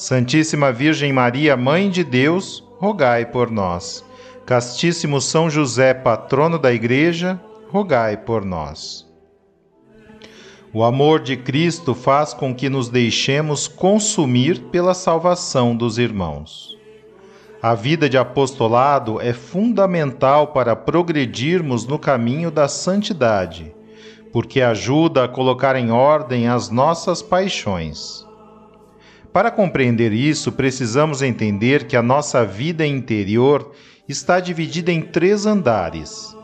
Santíssima Virgem Maria, Mãe de Deus, rogai por nós. Castíssimo São José, patrono da Igreja, rogai por nós. O amor de Cristo faz com que nos deixemos consumir pela salvação dos irmãos. A vida de apostolado é fundamental para progredirmos no caminho da santidade, porque ajuda a colocar em ordem as nossas paixões. Para compreender isso, precisamos entender que a nossa vida interior está dividida em três andares.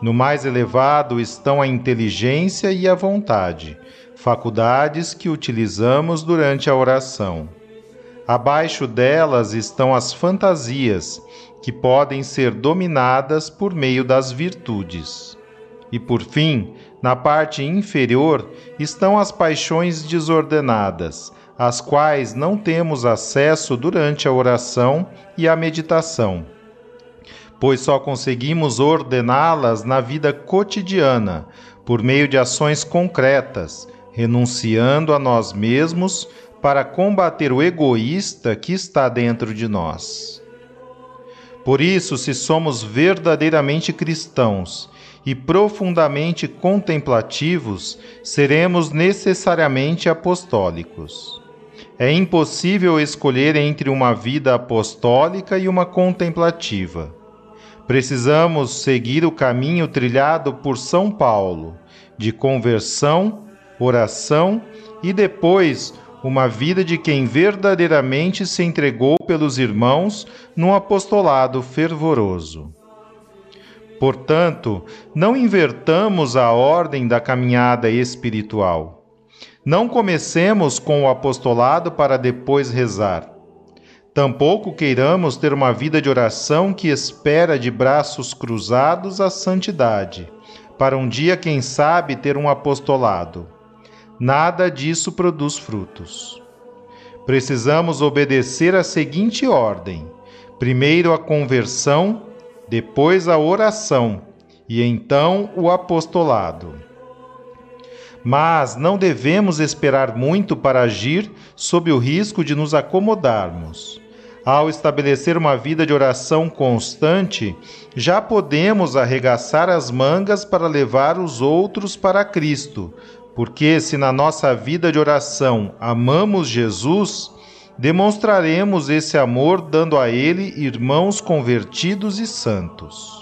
No mais elevado estão a inteligência e a vontade, faculdades que utilizamos durante a oração. Abaixo delas estão as fantasias, que podem ser dominadas por meio das virtudes. E por fim, na parte inferior estão as paixões desordenadas, às quais não temos acesso durante a oração e a meditação, pois só conseguimos ordená-las na vida cotidiana, por meio de ações concretas, renunciando a nós mesmos para combater o egoísta que está dentro de nós. Por isso, se somos verdadeiramente cristãos e profundamente contemplativos, seremos necessariamente apostólicos. É impossível escolher entre uma vida apostólica e uma contemplativa. Precisamos seguir o caminho trilhado por São Paulo, de conversão, oração e depois uma vida de quem verdadeiramente se entregou pelos irmãos num apostolado fervoroso. Portanto, não invertamos a ordem da caminhada espiritual. Não comecemos com o apostolado para depois rezar. Tampouco queiramos ter uma vida de oração que espera de braços cruzados a santidade, para um dia, quem sabe, ter um apostolado. Nada disso produz frutos. Precisamos obedecer a seguinte ordem: primeiro a conversão, depois a oração e então o apostolado. Mas não devemos esperar muito para agir sob o risco de nos acomodarmos. Ao estabelecer uma vida de oração constante, já podemos arregaçar as mangas para levar os outros para Cristo, porque se na nossa vida de oração amamos Jesus, demonstraremos esse amor dando a Ele irmãos convertidos e santos.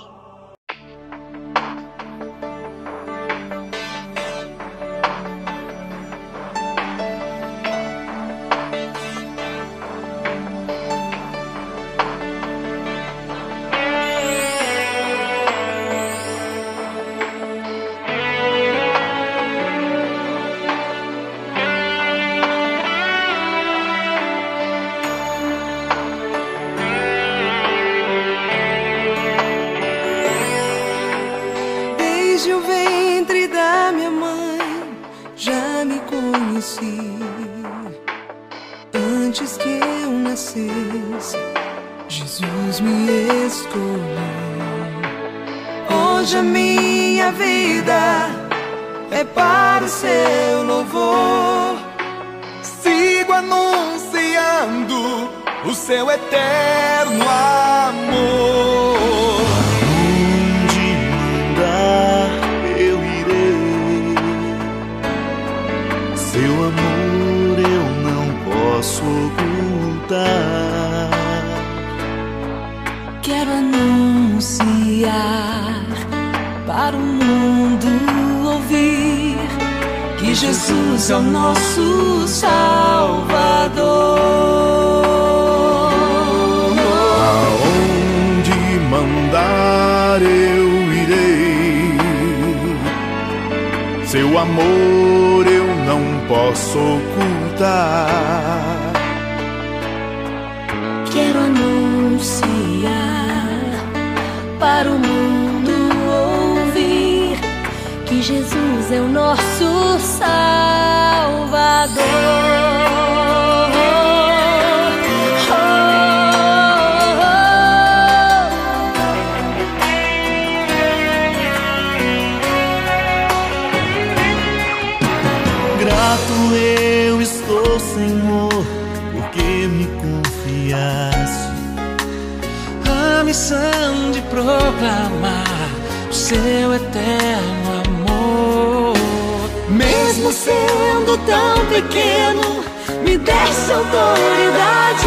Amor eu não posso ocultar. Quero anunciar para o mundo ouvir que Jesus é o nosso Salvador. Eterno amor. Mesmo sendo tão pequeno, me desse autoridade.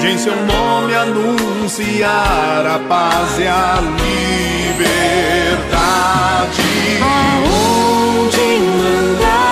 de em seu nome anunciar a paz e a liberdade. Aonde mandar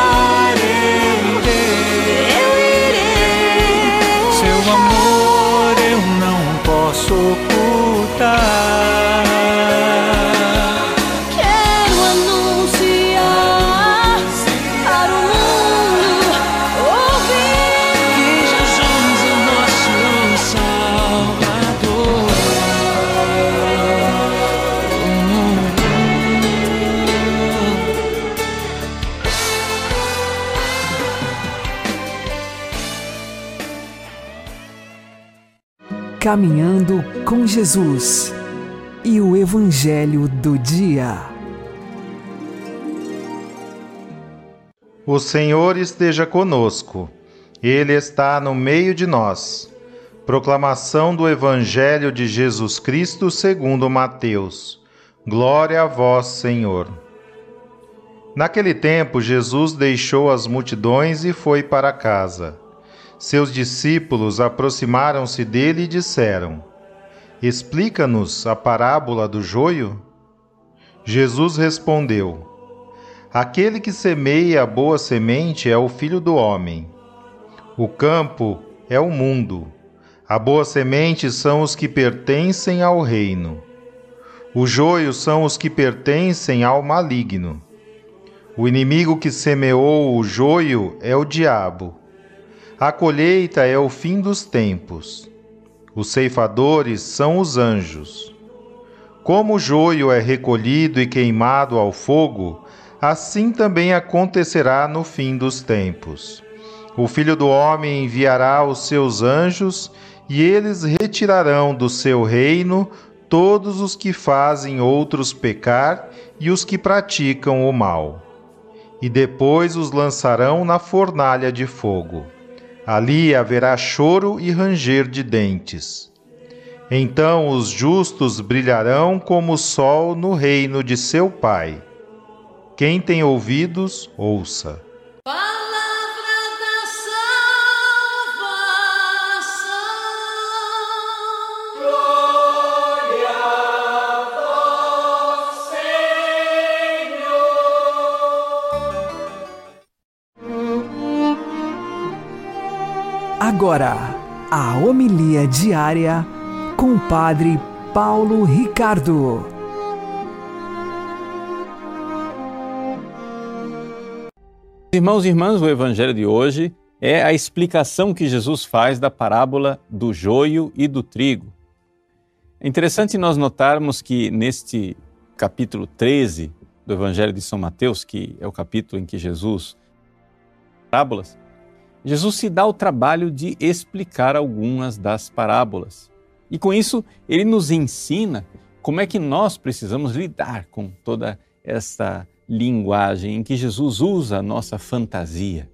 Caminhando com Jesus e o Evangelho do Dia. O Senhor esteja conosco, Ele está no meio de nós. Proclamação do Evangelho de Jesus Cristo segundo Mateus. Glória a vós, Senhor. Naquele tempo, Jesus deixou as multidões e foi para casa. Seus discípulos aproximaram-se dele e disseram: Explica-nos a parábola do joio? Jesus respondeu: Aquele que semeia a boa semente é o filho do homem. O campo é o mundo. A boa semente são os que pertencem ao reino. O joio são os que pertencem ao maligno. O inimigo que semeou o joio é o diabo. A colheita é o fim dos tempos. Os ceifadores são os anjos. Como o joio é recolhido e queimado ao fogo, assim também acontecerá no fim dos tempos. O Filho do Homem enviará os seus anjos, e eles retirarão do seu reino todos os que fazem outros pecar e os que praticam o mal. E depois os lançarão na fornalha de fogo. Ali haverá choro e ranger de dentes. Então os justos brilharão como o sol no reino de seu Pai. Quem tem ouvidos, ouça. Palavra Agora, a homilia diária com o Padre Paulo Ricardo. Irmãos e irmãs, o evangelho de hoje é a explicação que Jesus faz da parábola do joio e do trigo. É interessante nós notarmos que neste capítulo 13 do evangelho de São Mateus, que é o capítulo em que Jesus parábolas, Jesus se dá o trabalho de explicar algumas das parábolas. E com isso, ele nos ensina como é que nós precisamos lidar com toda esta linguagem em que Jesus usa a nossa fantasia.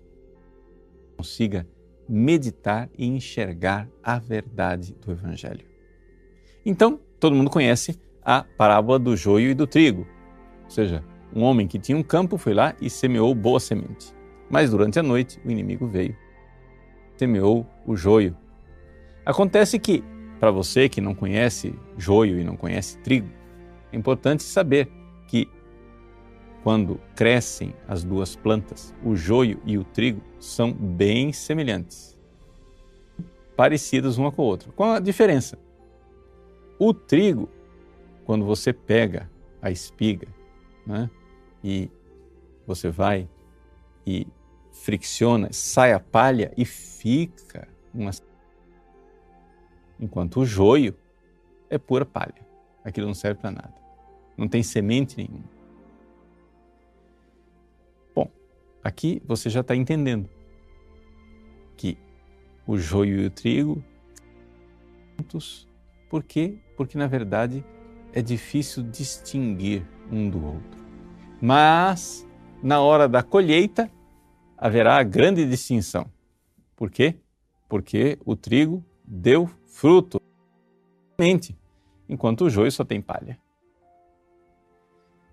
Consiga meditar e enxergar a verdade do Evangelho. Então, todo mundo conhece a parábola do joio e do trigo. Ou seja, um homem que tinha um campo foi lá e semeou boa semente. Mas durante a noite o inimigo veio, semeou o joio. Acontece que, para você que não conhece joio e não conhece trigo, é importante saber que quando crescem as duas plantas, o joio e o trigo são bem semelhantes, parecidos uma com a outra. Com a diferença: o trigo, quando você pega a espiga né, e você vai e fricciona, sai a palha e fica uma. Enquanto o joio é pura palha. Aquilo não serve para nada. Não tem semente nenhuma. Aqui você já está entendendo que o joio e o trigo juntos, por quê? Porque na verdade é difícil distinguir um do outro. Mas na hora da colheita haverá grande distinção. Por quê? Porque o trigo deu fruto, enquanto o joio só tem palha.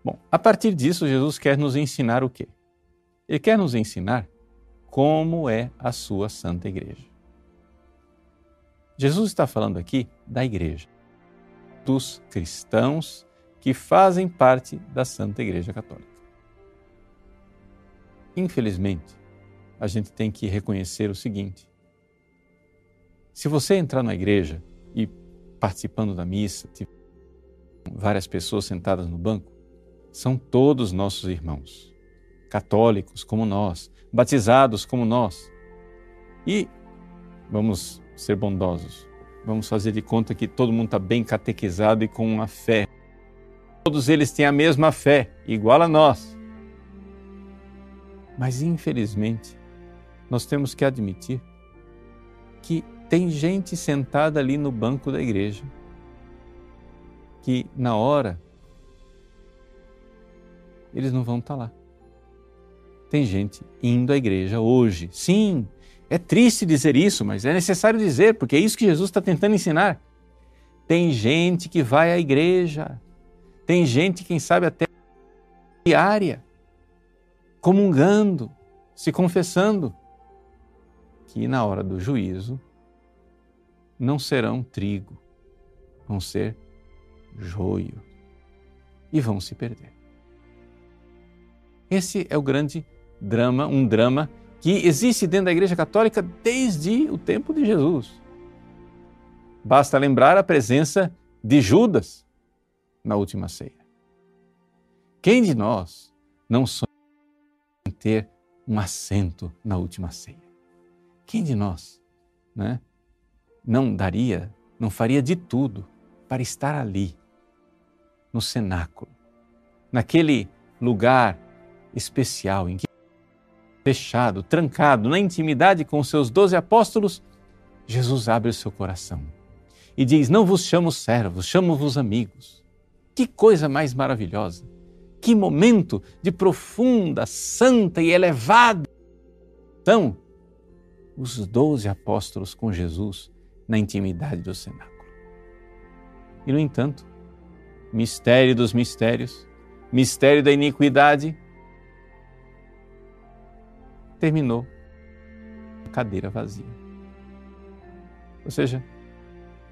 Bom, a partir disso, Jesus quer nos ensinar o quê? Ele quer nos ensinar como é a sua santa igreja. Jesus está falando aqui da igreja, dos cristãos que fazem parte da Santa Igreja Católica. Infelizmente, a gente tem que reconhecer o seguinte: se você entrar na igreja e participando da missa, várias pessoas sentadas no banco, são todos nossos irmãos católicos como nós, batizados como nós. E vamos ser bondosos, vamos fazer de conta que todo mundo está bem catequizado e com a fé. Todos eles têm a mesma fé, igual a nós. Mas infelizmente, nós temos que admitir que tem gente sentada ali no banco da igreja que na hora eles não vão estar tá lá tem gente indo à igreja hoje. Sim, é triste dizer isso, mas é necessário dizer, porque é isso que Jesus está tentando ensinar. Tem gente que vai à igreja, tem gente, quem sabe, até diária, comungando, se confessando, que na hora do juízo não serão trigo, vão ser joio e vão se perder. Esse é o grande drama, um drama que existe dentro da Igreja Católica desde o tempo de Jesus. Basta lembrar a presença de Judas na última ceia. Quem de nós não sonha ter um assento na última ceia? Quem de nós né, não daria, não faria de tudo para estar ali, no cenáculo, naquele lugar especial em que fechado, trancado, na intimidade com os seus doze apóstolos, Jesus abre o seu coração e diz: Não vos chamo servos, chamo-vos amigos. Que coisa mais maravilhosa! Que momento de profunda, santa e elevada são os doze apóstolos com Jesus na intimidade do cenáculo. E, no entanto, mistério dos mistérios, mistério da iniquidade, terminou a cadeira vazia. Ou seja,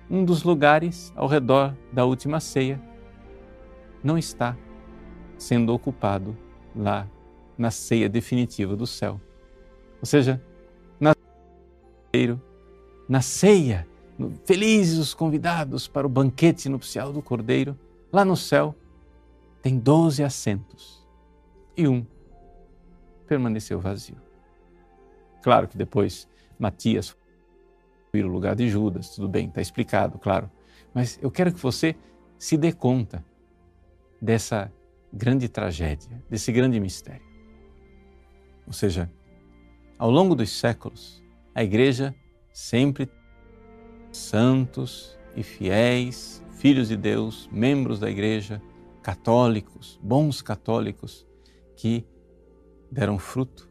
um dos lugares ao redor da última ceia não está sendo ocupado lá na ceia definitiva do céu. Ou seja, na na ceia, felizes os convidados para o banquete nupcial do Cordeiro, lá no céu, tem doze assentos e um permaneceu vazio. Claro que depois Matias foi o lugar de Judas, tudo bem, está explicado, claro. Mas eu quero que você se dê conta dessa grande tragédia, desse grande mistério. Ou seja, ao longo dos séculos, a igreja sempre santos e fiéis, filhos de Deus, membros da igreja, católicos, bons católicos, que deram fruto.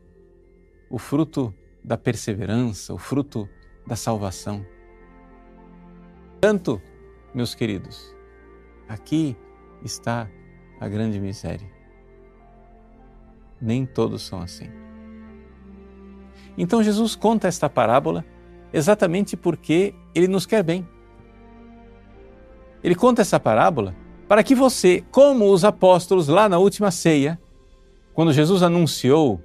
O fruto da perseverança, o fruto da salvação. Tanto, meus queridos, aqui está a grande miséria. Nem todos são assim. Então Jesus conta esta parábola exatamente porque ele nos quer bem. Ele conta essa parábola para que você, como os apóstolos lá na última ceia, quando Jesus anunciou: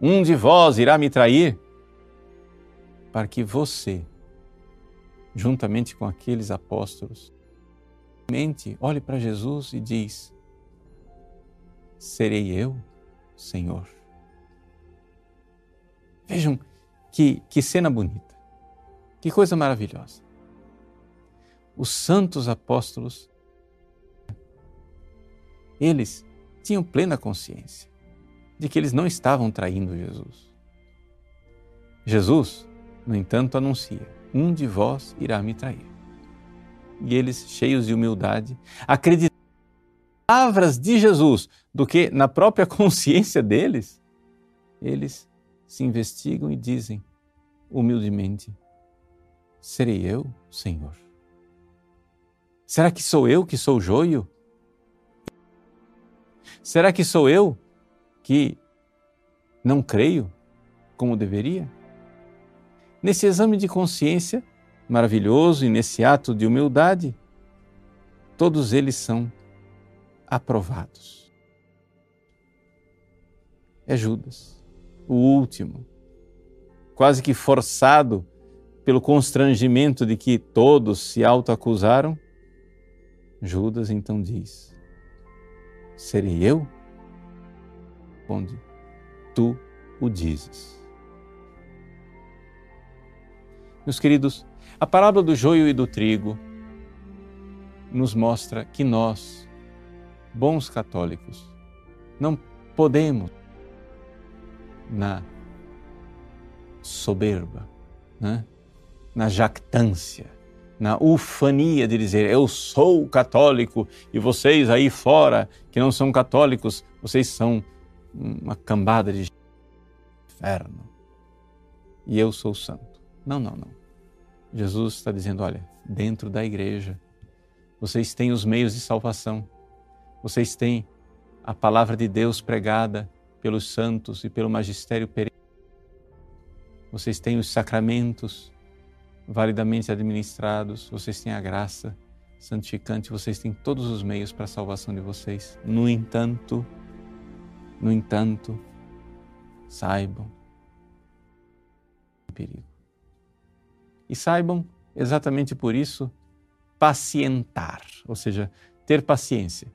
Um de vós irá me trair, para que você, juntamente com aqueles apóstolos, mente, olhe para Jesus e diz: Serei eu, Senhor. Vejam que, que cena bonita, que coisa maravilhosa. Os santos apóstolos eles tinham plena consciência de que eles não estavam traindo Jesus. Jesus, no entanto, anuncia: Um de vós irá me trair. E eles, cheios de humildade, acreditaram palavras de Jesus do que na própria consciência deles, eles se investigam e dizem humildemente: Serei eu, Senhor? Será que sou eu que sou joio? Será que sou eu que não creio como deveria? Nesse exame de consciência maravilhoso e nesse ato de humildade, todos eles são aprovados. É Judas, o último, quase que forçado pelo constrangimento de que todos se autoacusaram. Judas então diz: Serei eu? Responde, tu o dizes. Meus queridos, a parábola do joio e do trigo nos mostra que nós, bons católicos, não podemos, na soberba, né? na jactância, na ufania de dizer eu sou católico e vocês aí fora que não são católicos, vocês são uma cambada de inferno e eu sou santo. Não, não, não. Jesus está dizendo: olha, dentro da igreja vocês têm os meios de salvação, vocês têm a palavra de Deus pregada pelos santos e pelo magistério perene, vocês têm os sacramentos validamente administrados, vocês têm a graça santificante, vocês têm todos os meios para a salvação de vocês. No entanto, no entanto, saibam o perigo. E saibam, exatamente por isso, pacientar, ou seja, ter paciência.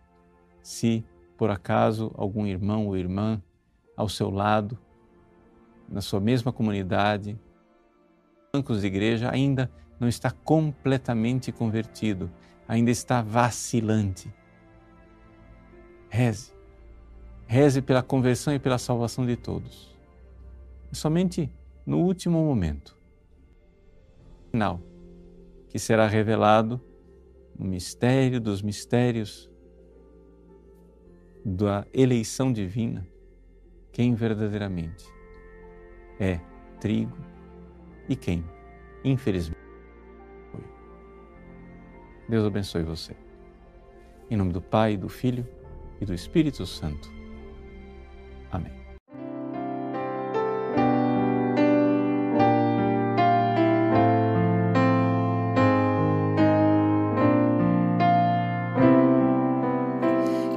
Se por acaso algum irmão ou irmã ao seu lado, na sua mesma comunidade, bancos de igreja ainda não está completamente convertido, ainda está vacilante. Reze. Reze pela conversão e pela salvação de todos. É somente no último momento, final, que será revelado o mistério dos mistérios da eleição divina, quem verdadeiramente é trigo e quem, infelizmente, foi. Deus abençoe você. Em nome do Pai, do Filho e do Espírito Santo. Amém.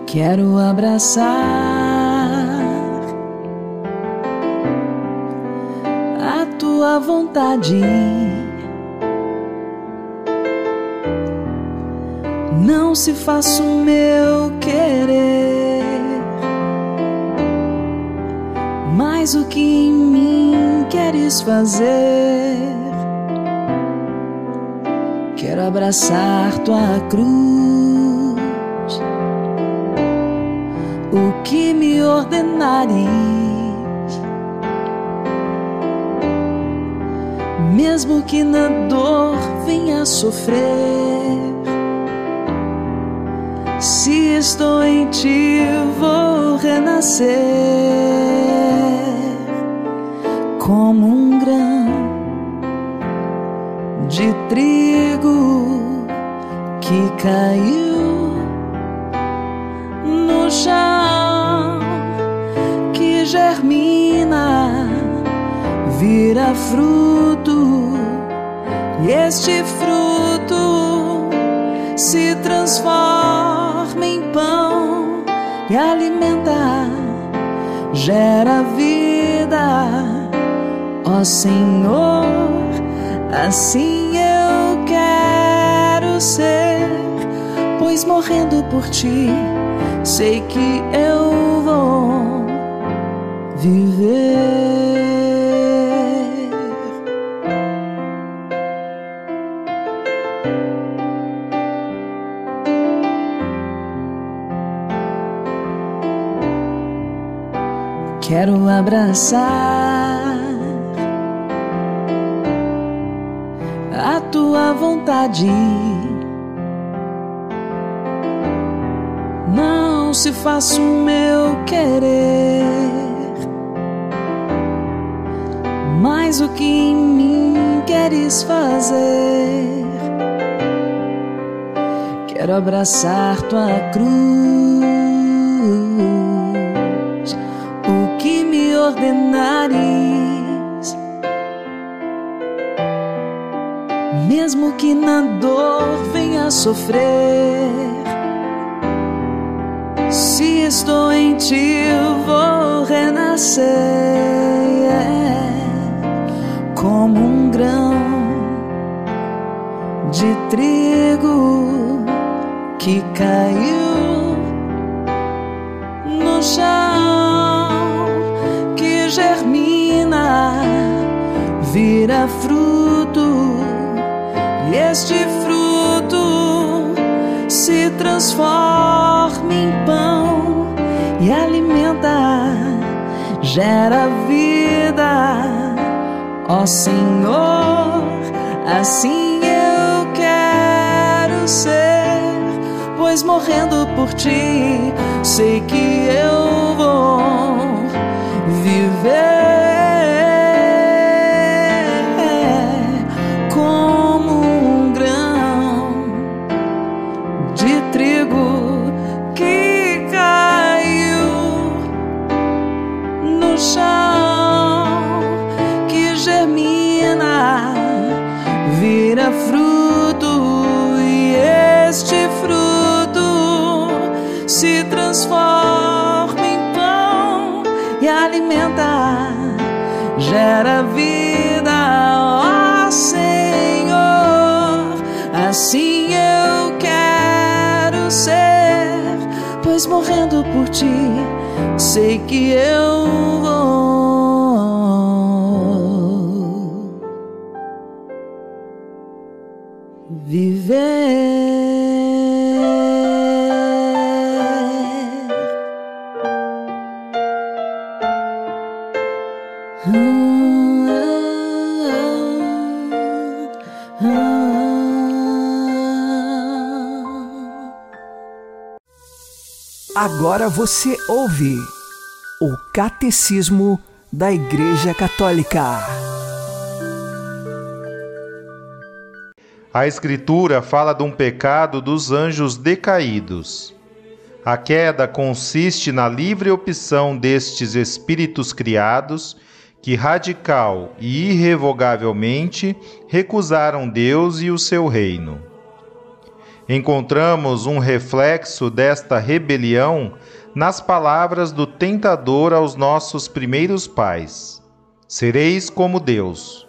Quero abraçar vontade. Não se faça o meu querer, mas o que em mim queres fazer. Quero abraçar tua cruz o que me ordenares, mesmo que na dor venha sofrer. Se estou em ti, vou renascer como um grão de trigo que caiu no chão que germina, vira fruto, e este fruto se transforma em pão e alimenta, gera vida, ó Senhor, assim eu quero ser, pois morrendo por ti, sei que eu vou viver. Abraçar a tua vontade. Não se faça o meu querer, mas o que em mim queres fazer. Quero abraçar tua cruz ordenares, mesmo que na dor venha sofrer. Se estou em ti, vou renascer como um grão de trigo que caiu no chão este fruto se transforma em pão e alimenta, gera vida, ó Senhor, assim eu quero ser, pois morrendo por ti, sei que eu vou viver gera vida, ó Senhor. Assim eu quero ser, pois morrendo por ti, sei que eu vou Agora você ouve o Catecismo da Igreja Católica. A Escritura fala de um pecado dos anjos decaídos. A queda consiste na livre opção destes espíritos criados que radical e irrevogavelmente recusaram Deus e o seu reino. Encontramos um reflexo desta rebelião nas palavras do tentador aos nossos primeiros pais: Sereis como Deus.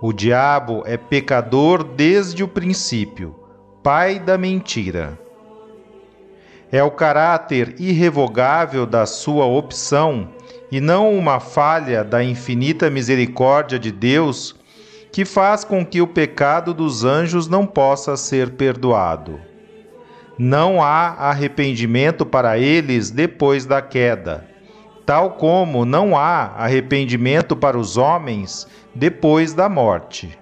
O diabo é pecador desde o princípio, pai da mentira. É o caráter irrevogável da sua opção e não uma falha da infinita misericórdia de Deus que faz com que o pecado dos anjos não possa ser perdoado. Não há arrependimento para eles depois da queda, tal como não há arrependimento para os homens depois da morte.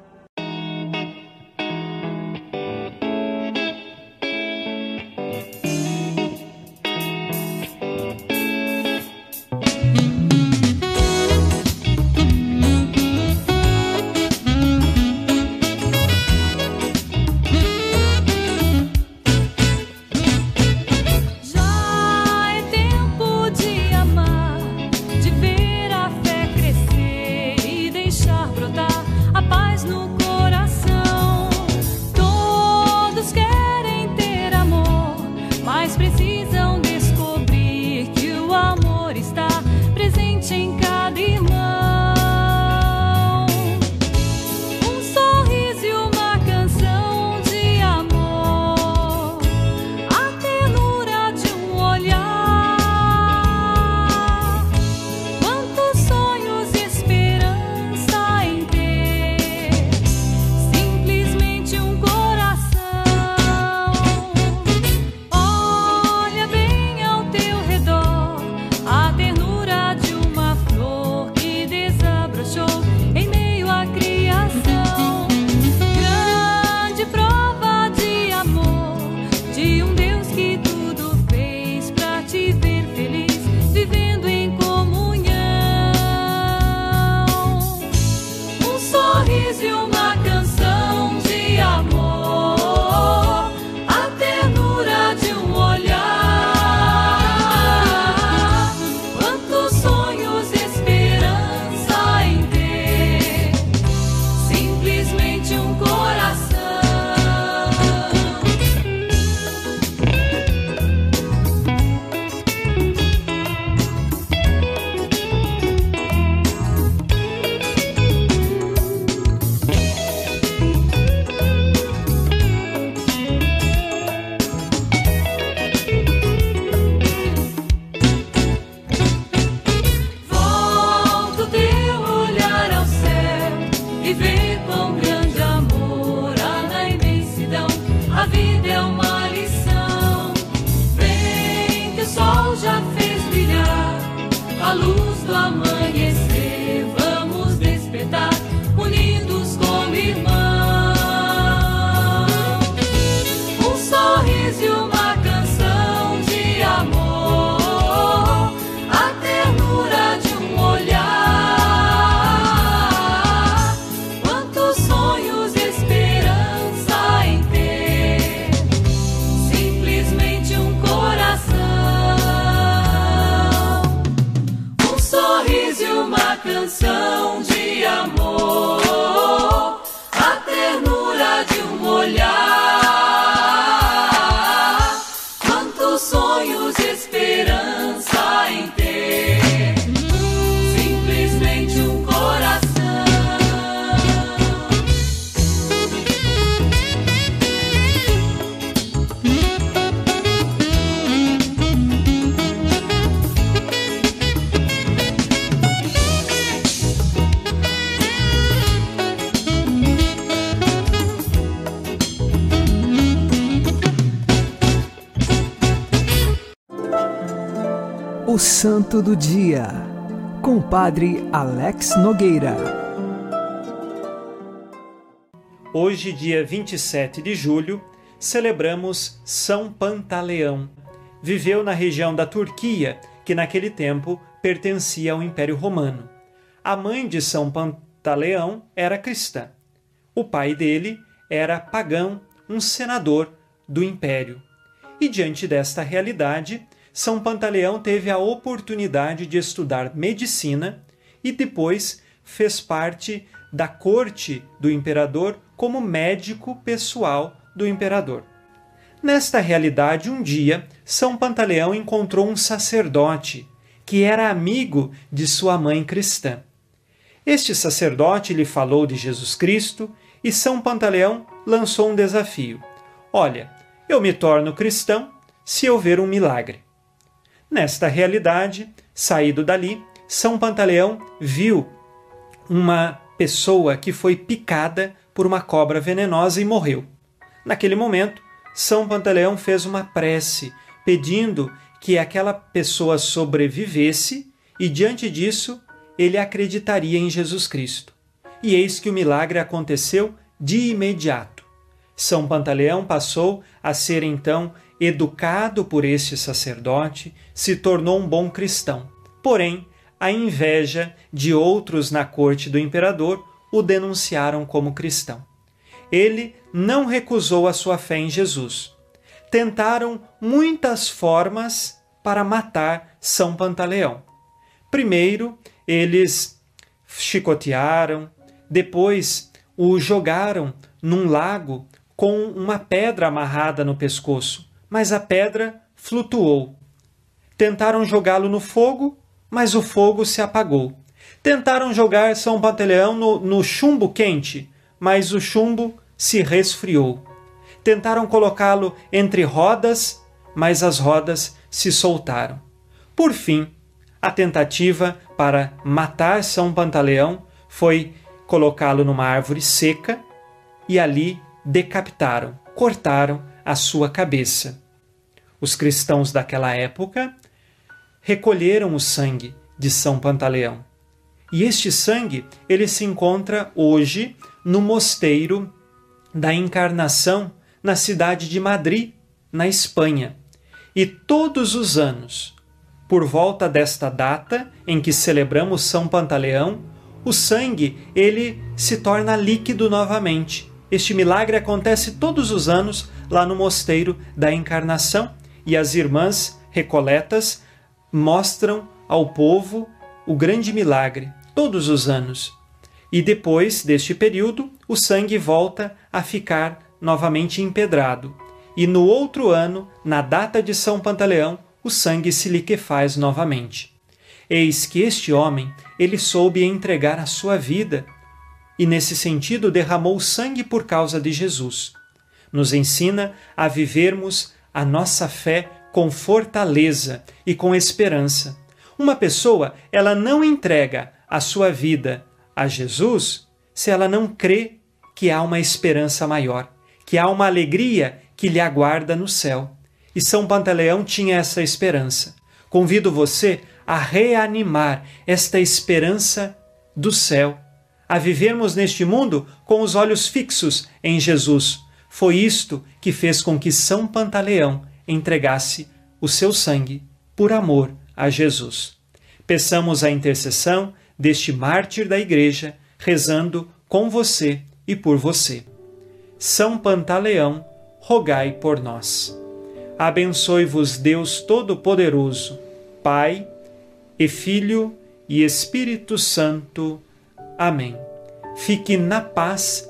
O Santo do Dia, com o Padre Alex Nogueira. Hoje, dia 27 de julho, celebramos São Pantaleão. Viveu na região da Turquia, que naquele tempo pertencia ao Império Romano. A mãe de São Pantaleão era cristã. O pai dele era pagão, um senador do império. E diante desta realidade, São Pantaleão teve a oportunidade de estudar medicina e depois fez parte da corte do imperador como médico pessoal do imperador. Nesta realidade, um dia, São Pantaleão encontrou um sacerdote que era amigo de sua mãe cristã. Este sacerdote lhe falou de Jesus Cristo e São Pantaleão lançou um desafio: Olha, eu me torno cristão se eu ver um milagre. Nesta realidade, saído dali, São Pantaleão viu uma pessoa que foi picada por uma cobra venenosa e morreu. Naquele momento, São Pantaleão fez uma prece pedindo que aquela pessoa sobrevivesse e, diante disso, ele acreditaria em Jesus Cristo. E eis que o milagre aconteceu de imediato. São Pantaleão passou a ser então educado por este sacerdote, se tornou um bom cristão. Porém, a inveja de outros na corte do imperador o denunciaram como cristão. Ele não recusou a sua fé em Jesus. Tentaram muitas formas para matar São Pantaleão. Primeiro, eles chicotearam, depois o jogaram num lago com uma pedra amarrada no pescoço, mas a pedra flutuou. Tentaram jogá-lo no fogo, mas o fogo se apagou. Tentaram jogar São Pantaleão no, no chumbo quente, mas o chumbo se resfriou. Tentaram colocá-lo entre rodas, mas as rodas se soltaram. Por fim, a tentativa para matar São Pantaleão foi colocá-lo numa árvore seca e ali decapitaram, cortaram a sua cabeça. Os cristãos daquela época recolheram o sangue de São Pantaleão. E este sangue, ele se encontra hoje no mosteiro da Encarnação, na cidade de Madrid, na Espanha. E todos os anos, por volta desta data em que celebramos São Pantaleão, o sangue ele se torna líquido novamente. Este milagre acontece todos os anos lá no mosteiro da Encarnação e as irmãs recoletas mostram ao povo o grande milagre todos os anos. E depois deste período, o sangue volta a ficar novamente empedrado. E no outro ano, na data de São Pantaleão, o sangue se liquefaz novamente. Eis que este homem, ele soube entregar a sua vida e nesse sentido derramou sangue por causa de Jesus. Nos ensina a vivermos a nossa fé com fortaleza e com esperança. Uma pessoa, ela não entrega a sua vida a Jesus se ela não crê que há uma esperança maior, que há uma alegria que lhe aguarda no céu. E São Pantaleão tinha essa esperança. Convido você a reanimar esta esperança do céu, a vivermos neste mundo com os olhos fixos em Jesus. Foi isto que fez com que São Pantaleão entregasse o seu sangue por amor a Jesus. Peçamos a intercessão deste mártir da Igreja, rezando com você e por você. São Pantaleão, rogai por nós. Abençoe-vos Deus Todo-Poderoso, Pai e Filho e Espírito Santo. Amém. Fique na paz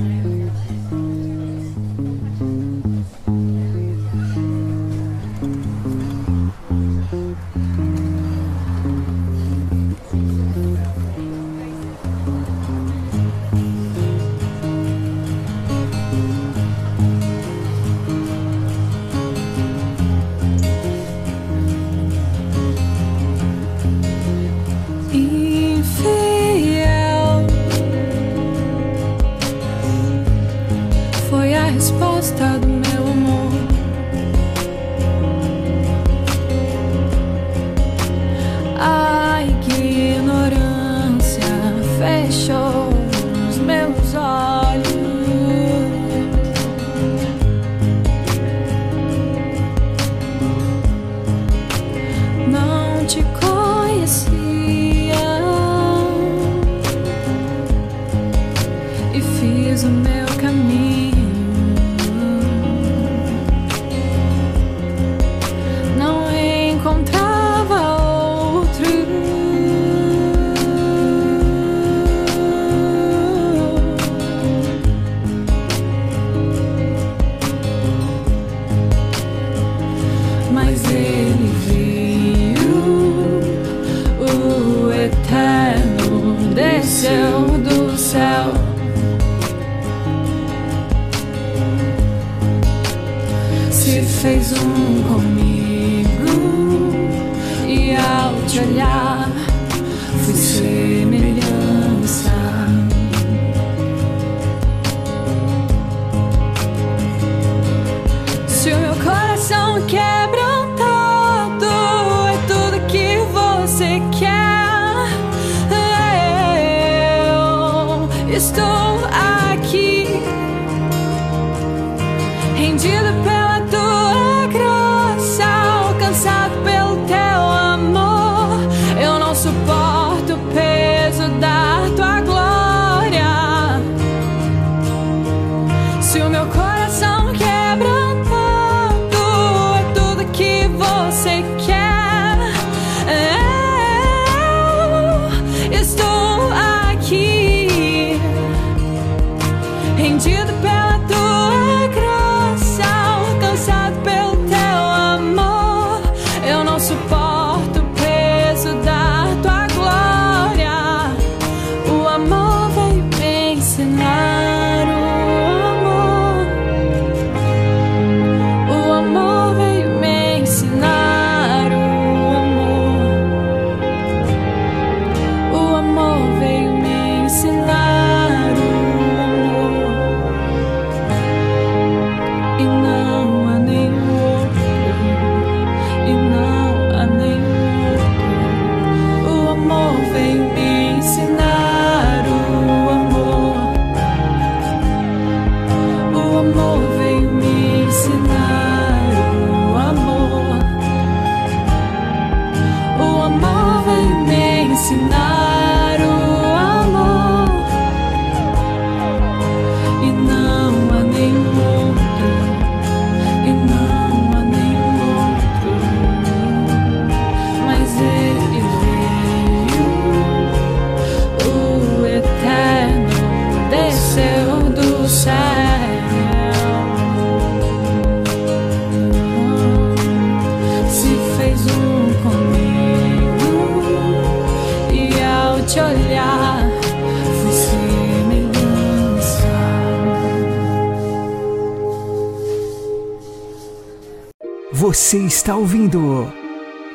Você está ouvindo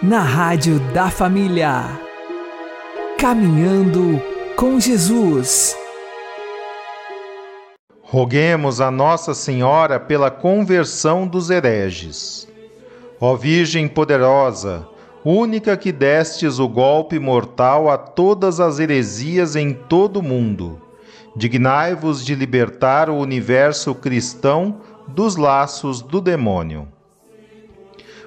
na Rádio da Família. Caminhando com Jesus. Roguemos a Nossa Senhora pela conversão dos hereges. Ó Virgem poderosa, única que destes o golpe mortal a todas as heresias em todo o mundo, dignai-vos de libertar o universo cristão dos laços do demônio.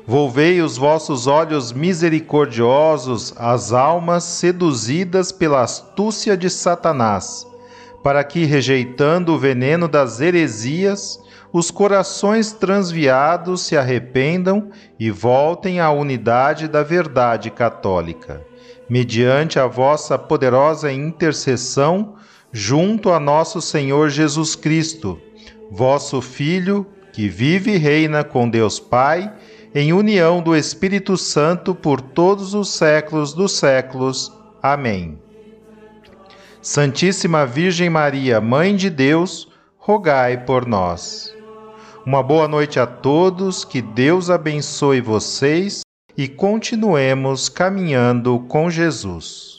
Volvei os vossos olhos misericordiosos às almas seduzidas pela astúcia de Satanás, para que, rejeitando o veneno das heresias, os corações transviados se arrependam e voltem à unidade da verdade católica, mediante a vossa poderosa intercessão junto a nosso Senhor Jesus Cristo, vosso Filho, que vive e reina com Deus Pai, em união do Espírito Santo por todos os séculos dos séculos. Amém. Santíssima Virgem Maria, Mãe de Deus, rogai por nós. Uma boa noite a todos, que Deus abençoe vocês e continuemos caminhando com Jesus.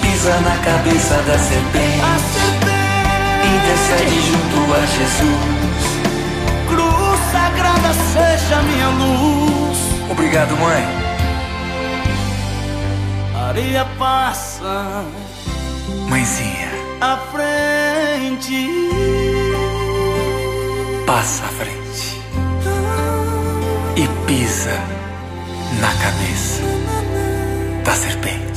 Pisa na cabeça da serpente. A serpente. Intercede junto a Jesus. Cruz sagrada seja minha luz. Obrigado, mãe. Maria passa. Mãezinha, à frente. passa à frente. E pisa na cabeça da serpente.